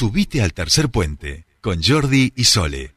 Subite al tercer puente con Jordi y Sole.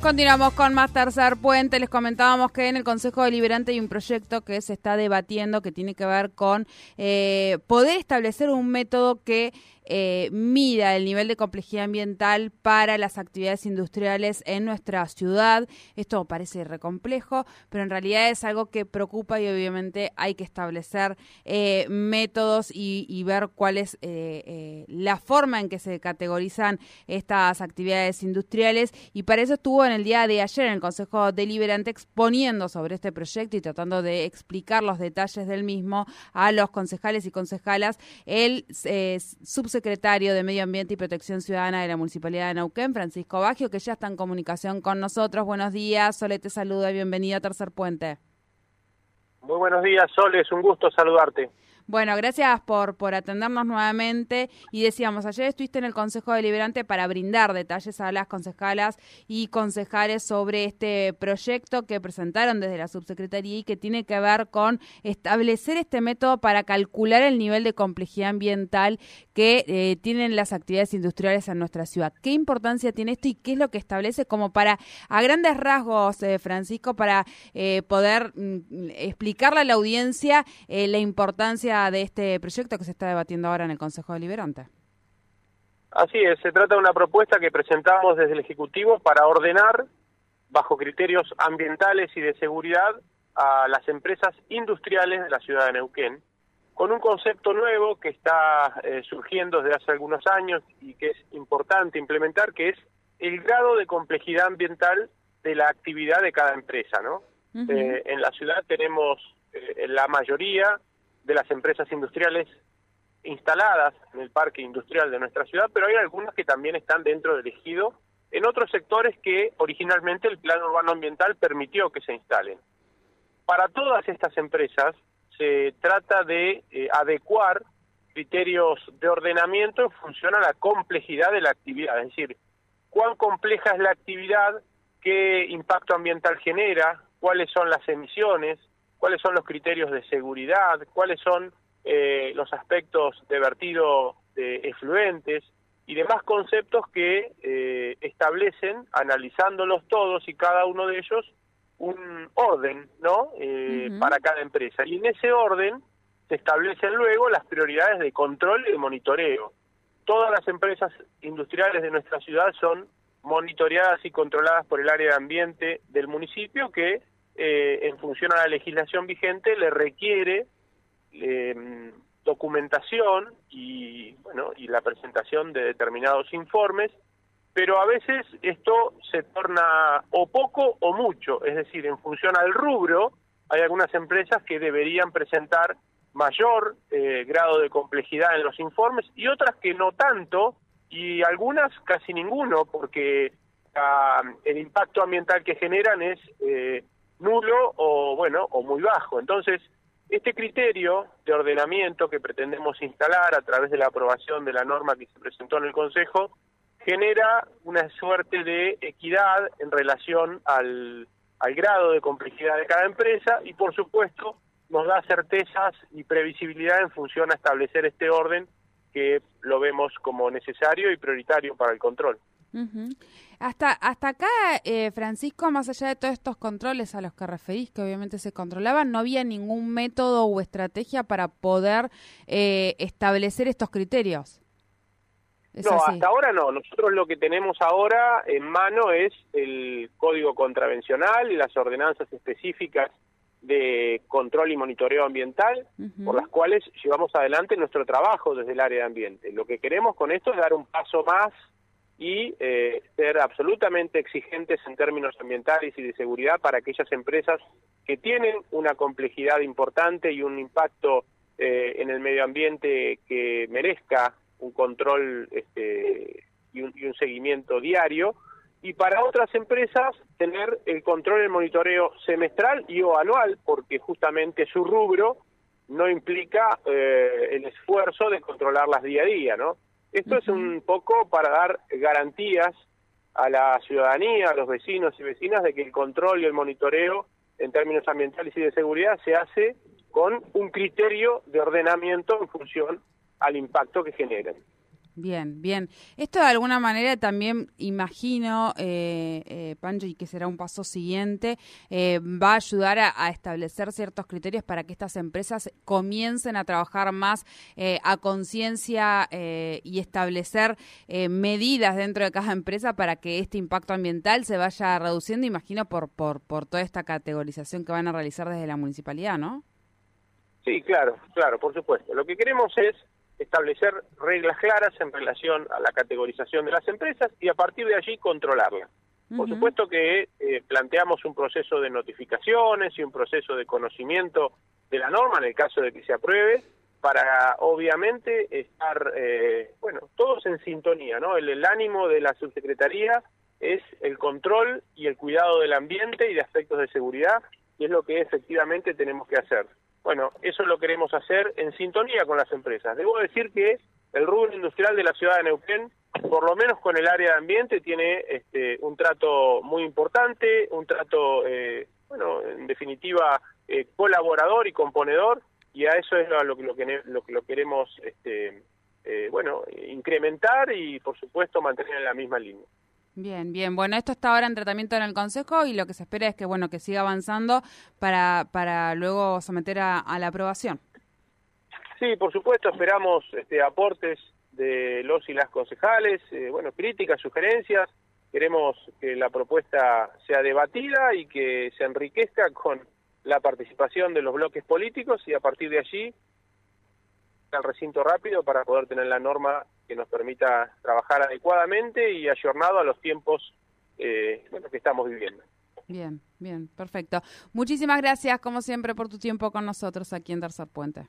Continuamos con más tercer puente. Les comentábamos que en el Consejo Deliberante hay un proyecto que se está debatiendo que tiene que ver con eh, poder establecer un método que eh, mida el nivel de complejidad ambiental para las actividades industriales en nuestra ciudad. Esto parece recomplejo, pero en realidad es algo que preocupa y obviamente hay que establecer eh, métodos y, ver cuál es eh, eh, la forma en que se categorizan estas actividades industriales. Y para eso estuvo en el día de ayer en el Consejo Deliberante exponiendo sobre este proyecto y tratando de explicar los detalles del mismo a los concejales y concejalas el subsecretario secretario de Medio Ambiente y Protección Ciudadana de la Municipalidad de Neuquén, Francisco Baggio, que ya está en comunicación con nosotros. Buenos días, Sole te saluda, bienvenido a Tercer Puente. Muy buenos días, Sole, es un gusto saludarte. Bueno, gracias por, por atendernos nuevamente. Y decíamos, ayer estuviste en el Consejo Deliberante para brindar detalles a las concejalas y concejales sobre este proyecto que presentaron desde la subsecretaría y que tiene que ver con establecer este método para calcular el nivel de complejidad ambiental que eh, tienen las actividades industriales en nuestra ciudad. ¿Qué importancia tiene esto y qué es lo que establece como para, a grandes rasgos, eh, Francisco, para eh, poder mm, explicarle a la audiencia la importancia de este proyecto que se está debatiendo ahora en el Consejo Deliberante. Así es, se trata de una propuesta que presentamos desde el Ejecutivo para ordenar, bajo criterios ambientales y de seguridad, a las empresas industriales de la ciudad de Neuquén, con un concepto nuevo que está eh, surgiendo desde hace algunos años y que es importante implementar, que es el grado de complejidad ambiental de la actividad de cada empresa, ¿no? Eh, en la ciudad tenemos eh, la mayoría de las empresas industriales instaladas en el parque industrial de nuestra ciudad, pero hay algunas que también están dentro del ejido en otros sectores que originalmente el plan urbano ambiental permitió que se instalen. Para todas estas empresas se trata de eh, adecuar criterios de ordenamiento en función a la complejidad de la actividad, es decir, cuán compleja es la actividad, qué impacto ambiental genera, cuáles son las emisiones, cuáles son los criterios de seguridad, cuáles son eh, los aspectos de vertido de efluentes y demás conceptos que eh, establecen, analizándolos todos y cada uno de ellos, un orden, ¿no? Eh, para cada empresa. Y en ese orden se establecen luego las prioridades de control y de monitoreo. Todas las empresas industriales de nuestra ciudad son monitoreadas y controladas por el área de ambiente del municipio que eh, en función a la legislación vigente, le requiere eh, documentación y, bueno, y la presentación de determinados informes, pero a veces esto se torna o poco o mucho, es decir, en función al rubro, hay algunas empresas que deberían presentar mayor eh, grado de complejidad en los informes y otras que no tanto y algunas casi ninguno porque ah, el impacto ambiental que generan es eh, nulo o bueno o muy bajo. Entonces, este criterio de ordenamiento que pretendemos instalar a través de la aprobación de la norma que se presentó en el Consejo genera una suerte de equidad en relación al, al grado de complejidad de cada empresa y por supuesto nos da certezas y previsibilidad en función a establecer este orden que lo vemos como necesario y prioritario para el control. Hasta, hasta acá, eh, Francisco, más allá de todos estos controles a los que referís, que obviamente se controlaban, no había ningún método o estrategia para poder eh, establecer estos criterios. No, hasta ahora no. Nosotros lo que tenemos ahora en mano es el código contravencional y las ordenanzas específicas de control y monitoreo ambiental, por las cuales llevamos adelante nuestro trabajo desde el área de ambiente. Lo que queremos con esto es dar un paso más y eh, ser absolutamente exigentes en términos ambientales y de seguridad para aquellas empresas que tienen una complejidad importante y un impacto eh, en el medio ambiente que merezca un control este, y, un, y un seguimiento diario y para otras empresas tener el control el monitoreo semestral y o anual porque justamente su rubro no implica eh, el esfuerzo de controlarlas día a día, ¿no? Esto es un poco para dar garantías a la ciudadanía, a los vecinos y vecinas, de que el control y el monitoreo en términos ambientales y de seguridad se hace con un criterio de ordenamiento en función al impacto que generen. Bien, bien. Esto de alguna manera también imagino, eh, eh, Pancho, y que será un paso siguiente, eh, va a ayudar a, establecer ciertos criterios para que estas empresas comiencen a trabajar más eh, a conciencia y establecer medidas dentro de cada empresa para que este impacto ambiental se vaya reduciendo, imagino, por, por, por toda esta categorización que van a realizar desde la municipalidad, ¿no? Sí, claro, claro, por supuesto. Lo que queremos es establecer reglas claras en relación a la categorización de las empresas y a partir de allí controlarla. Por supuesto que eh, planteamos un proceso de notificaciones y un proceso de conocimiento de la norma en el caso de que se apruebe para obviamente estar, eh, bueno, todos en sintonía, ¿no? El, el ánimo de la subsecretaría es el control y el cuidado del ambiente y de aspectos de seguridad, y es lo que efectivamente tenemos que hacer. Bueno, eso lo queremos hacer en sintonía con las empresas. Debo decir que el rubro industrial de la ciudad de Neuquén, por lo menos con el área de ambiente, tiene este, un trato muy importante, un trato, eh, bueno, en definitiva, eh, colaborador y componedor, y a eso es lo, que, lo, que, lo, queremos, este, eh, bueno, incrementar y, por supuesto, mantener en la misma línea. Bien, bien. Bueno, esto está ahora en tratamiento en el Consejo y lo que se espera es que, bueno, que siga avanzando para, para luego someter a, la aprobación. Sí, por supuesto, esperamos este, aportes de los y las concejales, eh, bueno, críticas, sugerencias. Queremos que la propuesta sea debatida y que se enriquezca con la participación de los bloques políticos y a partir de allí al recinto rápido para poder tener la norma que nos permita trabajar adecuadamente y ayornado a los tiempos eh, que estamos viviendo. Bien, bien, perfecto. Muchísimas gracias, como siempre, por tu tiempo con nosotros aquí en Tercer Puente.